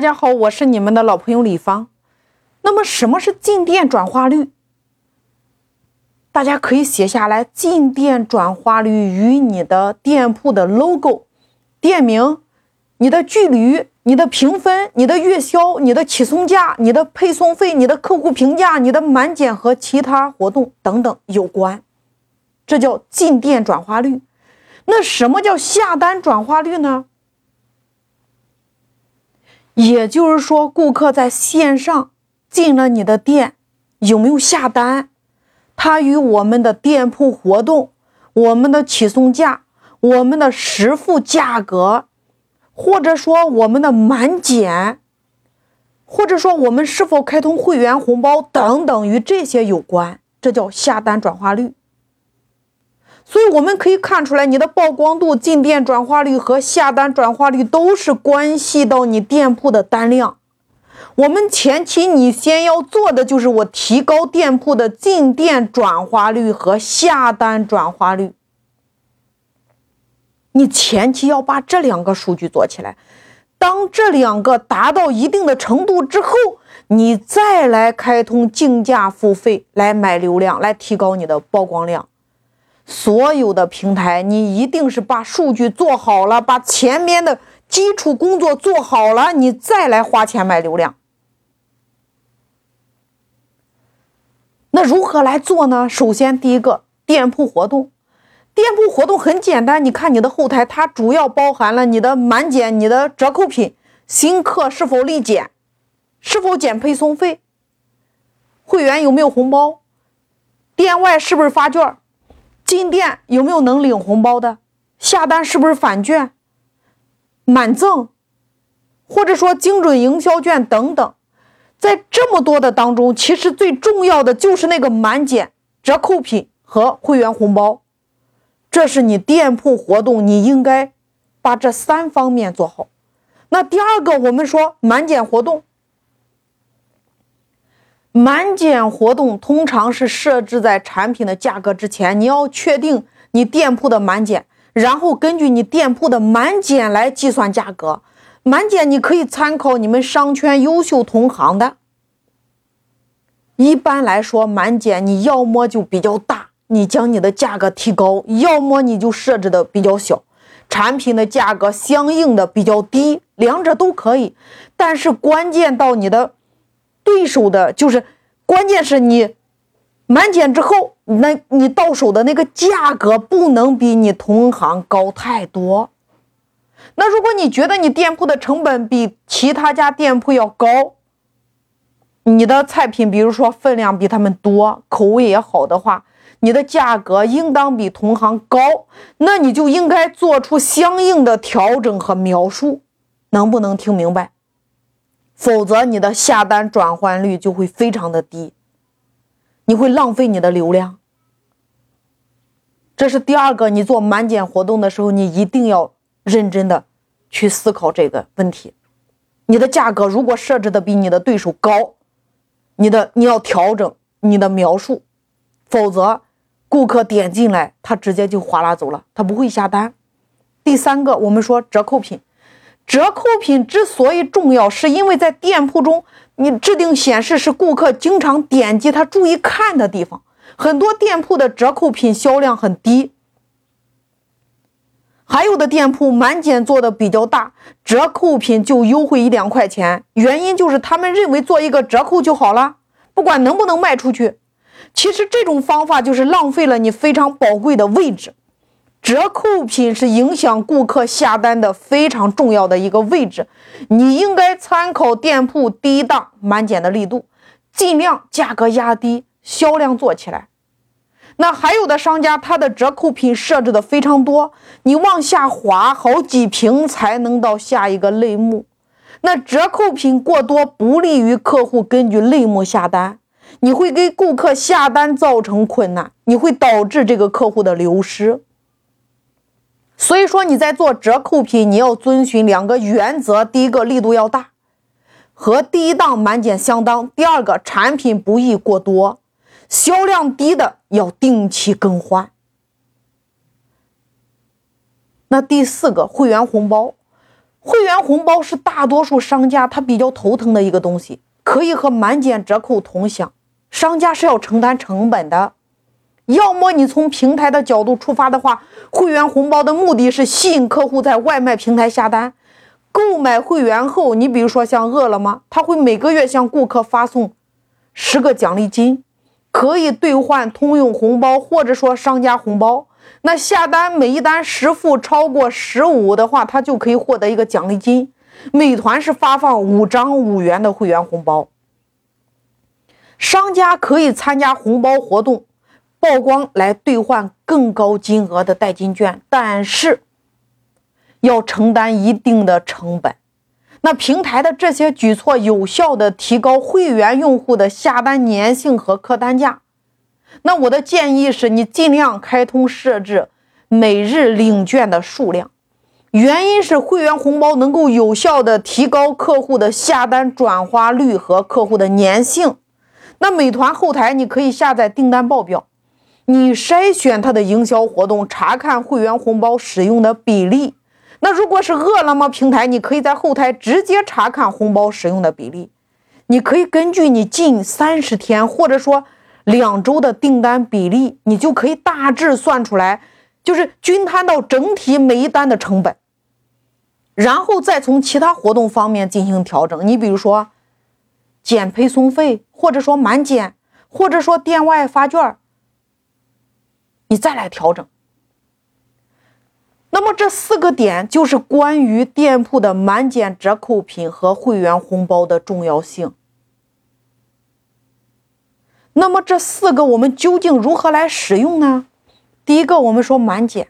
大家好，我是你们的老朋友李芳。那么，什么是进店转化率？大家可以写下来：进店转化率与你的店铺的 logo、店名、你的距离、你的评分、你的月销、你的起送价、你的配送费、你的客户评价、你的满减和其他活动等等有关。这叫进店转化率。那什么叫下单转化率呢？也就是说，顾客在线上进了你的店，有没有下单？他与我们的店铺活动、我们的起送价、我们的实付价格，或者说我们的满减，或者说我们是否开通会员红包等等，与这些有关，这叫下单转化率。所以我们可以看出来，你的曝光度、进店转化率和下单转化率都是关系到你店铺的单量。我们前期你先要做的就是我提高店铺的进店转化率和下单转化率。你前期要把这两个数据做起来，当这两个达到一定的程度之后，你再来开通竞价付费来买流量，来提高你的曝光量。所有的平台，你一定是把数据做好了，把前面的基础工作做好了，你再来花钱买流量。那如何来做呢？首先，第一个店铺活动，店铺活动很简单，你看你的后台，它主要包含了你的满减、你的折扣品、新客是否立减、是否减配送费、会员有没有红包、店外是不是发券。进店有没有能领红包的？下单是不是返券、满赠，或者说精准营销券等等？在这么多的当中，其实最重要的就是那个满减、折扣品和会员红包。这是你店铺活动，你应该把这三方面做好。那第二个，我们说满减活动。满减活动通常是设置在产品的价格之前，你要确定你店铺的满减，然后根据你店铺的满减来计算价格。满减你可以参考你们商圈优秀同行的。一般来说，满减你要么就比较大，你将你的价格提高；要么你就设置的比较小，产品的价格相应的比较低，两者都可以。但是关键到你的。对手的就是，关键是你满减之后，那你到手的那个价格不能比你同行高太多。那如果你觉得你店铺的成本比其他家店铺要高，你的菜品比如说分量比他们多，口味也好的话，你的价格应当比同行高，那你就应该做出相应的调整和描述，能不能听明白？否则，你的下单转换率就会非常的低，你会浪费你的流量。这是第二个，你做满减活动的时候，你一定要认真的去思考这个问题。你的价格如果设置的比你的对手高，你的你要调整你的描述，否则顾客点进来，他直接就哗啦走了，他不会下单。第三个，我们说折扣品。折扣品之所以重要，是因为在店铺中，你制定显示是顾客经常点击、他注意看的地方。很多店铺的折扣品销量很低，还有的店铺满减做的比较大，折扣品就优惠一两块钱。原因就是他们认为做一个折扣就好了，不管能不能卖出去。其实这种方法就是浪费了你非常宝贵的位置。折扣品是影响顾客下单的非常重要的一个位置，你应该参考店铺低档满减的力度，尽量价格压低，销量做起来。那还有的商家，他的折扣品设置的非常多，你往下滑好几屏才能到下一个类目，那折扣品过多不利于客户根据类目下单，你会给顾客下单造成困难，你会导致这个客户的流失。所以说你在做折扣品，你要遵循两个原则：第一个力度要大，和第一档满减相当；第二个产品不宜过多，销量低的要定期更换。那第四个会员红包，会员红包是大多数商家他比较头疼的一个东西，可以和满减折扣同享，商家是要承担成本的。要么你从平台的角度出发的话，会员红包的目的是吸引客户在外卖平台下单，购买会员后，你比如说像饿了么，他会每个月向顾客发送十个奖励金，可以兑换通用红包或者说商家红包。那下单每一单实付超过十五的话，他就可以获得一个奖励金。美团是发放五张五元的会员红包，商家可以参加红包活动。曝光来兑换更高金额的代金券，但是要承担一定的成本。那平台的这些举措有效的提高会员用户的下单粘性和客单价。那我的建议是你尽量开通设置每日领券的数量，原因是会员红包能够有效的提高客户的下单转化率和客户的粘性。那美团后台你可以下载订单报表。你筛选它的营销活动，查看会员红包使用的比例。那如果是饿了么平台，你可以在后台直接查看红包使用的比例。你可以根据你近三十天或者说两周的订单比例，你就可以大致算出来，就是均摊到整体每一单的成本，然后再从其他活动方面进行调整。你比如说减配送费，或者说满减，或者说店外发券儿。你再来调整。那么这四个点就是关于店铺的满减折扣品和会员红包的重要性。那么这四个我们究竟如何来使用呢？第一个，我们说满减，